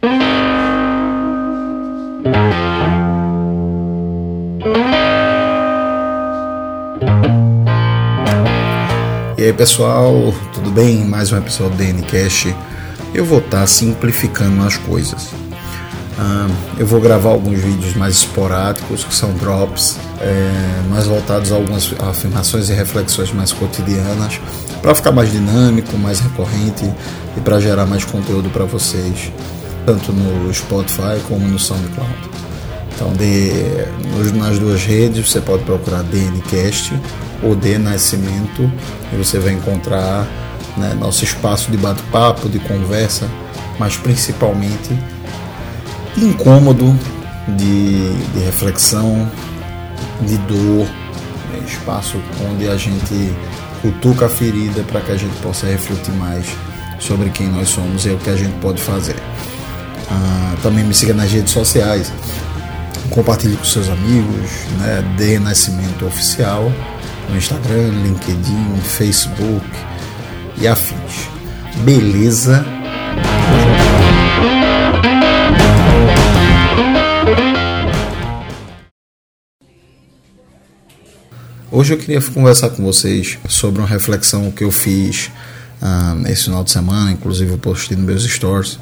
E aí pessoal, tudo bem? Mais um episódio do DNCast. Eu vou estar tá simplificando as coisas. Uh, eu vou gravar alguns vídeos mais esporádicos, que são drops, é, mais voltados a algumas afirmações e reflexões mais cotidianas, para ficar mais dinâmico, mais recorrente e para gerar mais conteúdo para vocês, tanto no Spotify como no SoundCloud. Então, de, nas duas redes você pode procurar DNCast ou D Nascimento e você vai encontrar né, nosso espaço de bate-papo, de conversa, mas principalmente incômodo, de, de reflexão, de dor, né, espaço onde a gente cutuca a ferida para que a gente possa refletir mais sobre quem nós somos e o que a gente pode fazer. Ah, também me siga nas redes sociais, compartilhe com seus amigos, né, dê Nascimento Oficial no Instagram, LinkedIn, Facebook e afins. Beleza? Hoje eu queria conversar com vocês sobre uma reflexão que eu fiz ah, esse final de semana, inclusive eu postei nos meus stories,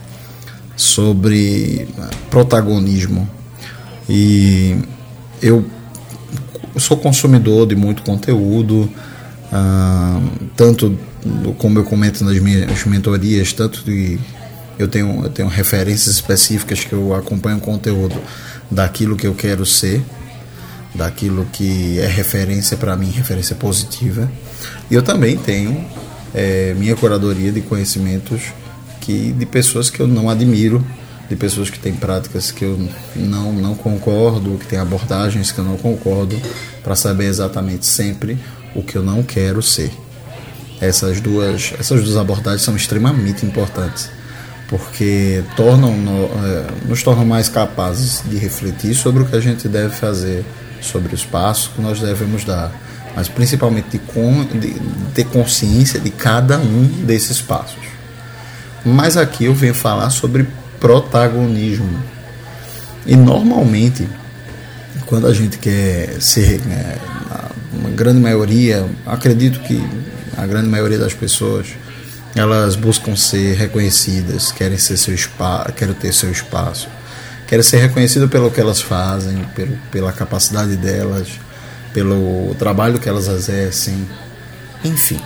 sobre ah, protagonismo. E eu sou consumidor de muito conteúdo, ah, tanto como eu comento nas minhas mentorias, tanto de eu tenho, eu tenho referências específicas que eu acompanho o conteúdo daquilo que eu quero ser daquilo que é referência para mim, referência positiva. E eu também tenho é, minha curadoria de conhecimentos de pessoas que eu não admiro, de pessoas que têm práticas que eu não, não concordo, que têm abordagens que eu não concordo, para saber exatamente sempre o que eu não quero ser. Essas duas, essas duas abordagens são extremamente importantes, porque tornam, é, nos tornam mais capazes de refletir sobre o que a gente deve fazer sobre os passos que nós devemos dar, mas principalmente de, de, de ter consciência de cada um desses passos. Mas aqui eu venho falar sobre protagonismo. E normalmente, quando a gente quer ser, né, uma grande maioria, acredito que a grande maioria das pessoas, elas buscam ser reconhecidas, querem ser seu espaço, querem ter seu espaço querem ser reconhecidas pelo que elas fazem, pelo, pela capacidade delas, pelo trabalho que elas exercem, enfim,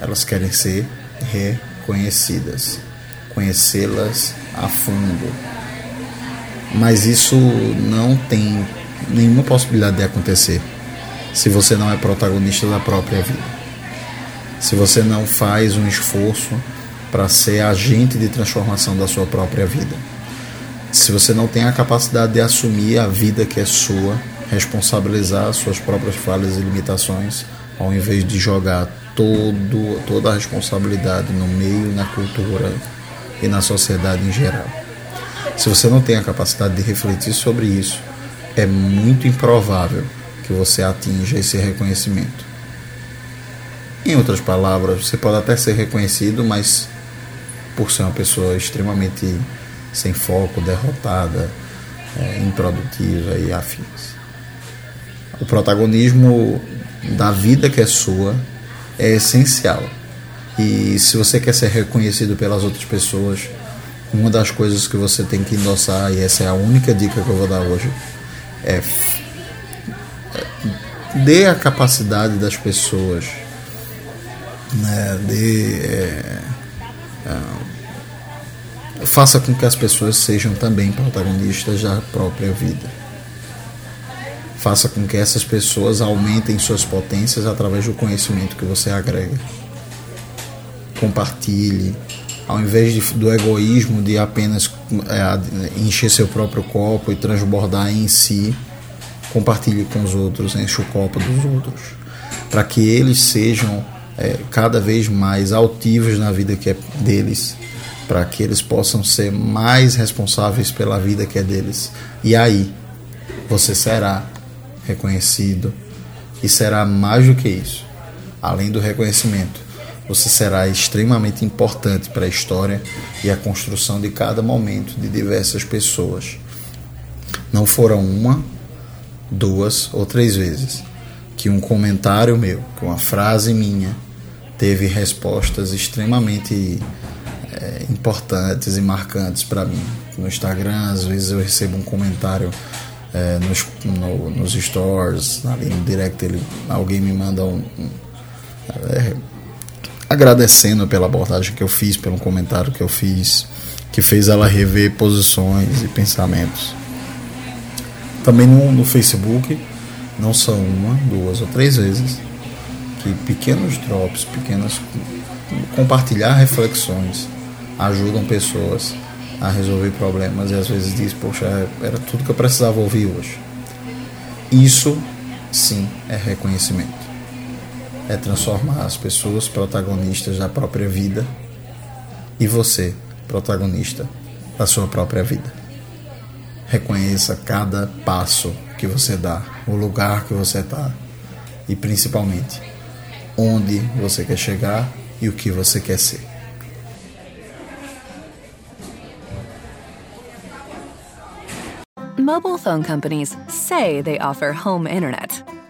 elas querem ser reconhecidas, conhecê-las a fundo. Mas isso não tem nenhuma possibilidade de acontecer se você não é protagonista da própria vida. Se você não faz um esforço para ser agente de transformação da sua própria vida se você não tem a capacidade de assumir a vida que é sua, responsabilizar suas próprias falhas e limitações, ao invés de jogar todo, toda a responsabilidade no meio, na cultura e na sociedade em geral. Se você não tem a capacidade de refletir sobre isso, é muito improvável que você atinja esse reconhecimento. Em outras palavras, você pode até ser reconhecido, mas por ser uma pessoa extremamente sem foco, derrotada, é, improdutiva e afins. O protagonismo da vida que é sua é essencial. E se você quer ser reconhecido pelas outras pessoas, uma das coisas que você tem que endossar, e essa é a única dica que eu vou dar hoje, é, dê a capacidade das pessoas, né, de, é, é, faça com que as pessoas sejam também protagonistas da própria vida. Faça com que essas pessoas aumentem suas potências através do conhecimento que você agrega. Compartilhe, ao invés de, do egoísmo de apenas é, encher seu próprio copo e transbordar em si, compartilhe com os outros, enche o copo dos outros, para que eles sejam é, cada vez mais altivos na vida que é deles, para que eles possam ser mais responsáveis pela vida que é deles. E aí você será reconhecido e será mais do que isso, além do reconhecimento você será extremamente importante para a história e a construção de cada momento de diversas pessoas. Não foram uma, duas ou três vezes que um comentário meu, que uma frase minha, teve respostas extremamente é, importantes e marcantes para mim. No Instagram, às vezes eu recebo um comentário é, nos, no, nos stores, ali no direct, ele, alguém me manda um, um é, agradecendo pela abordagem que eu fiz, pelo comentário que eu fiz, que fez ela rever posições e pensamentos. Também no, no Facebook, não são uma, duas ou três vezes, que pequenos drops, pequenas compartilhar reflexões ajudam pessoas a resolver problemas e às vezes diz, poxa, era tudo que eu precisava ouvir hoje. Isso sim é reconhecimento é transformar as pessoas protagonistas da própria vida e você, protagonista da sua própria vida. Reconheça cada passo que você dá, o lugar que você está e principalmente onde você quer chegar e o que você quer ser. Mobile phone companies say they offer home internet.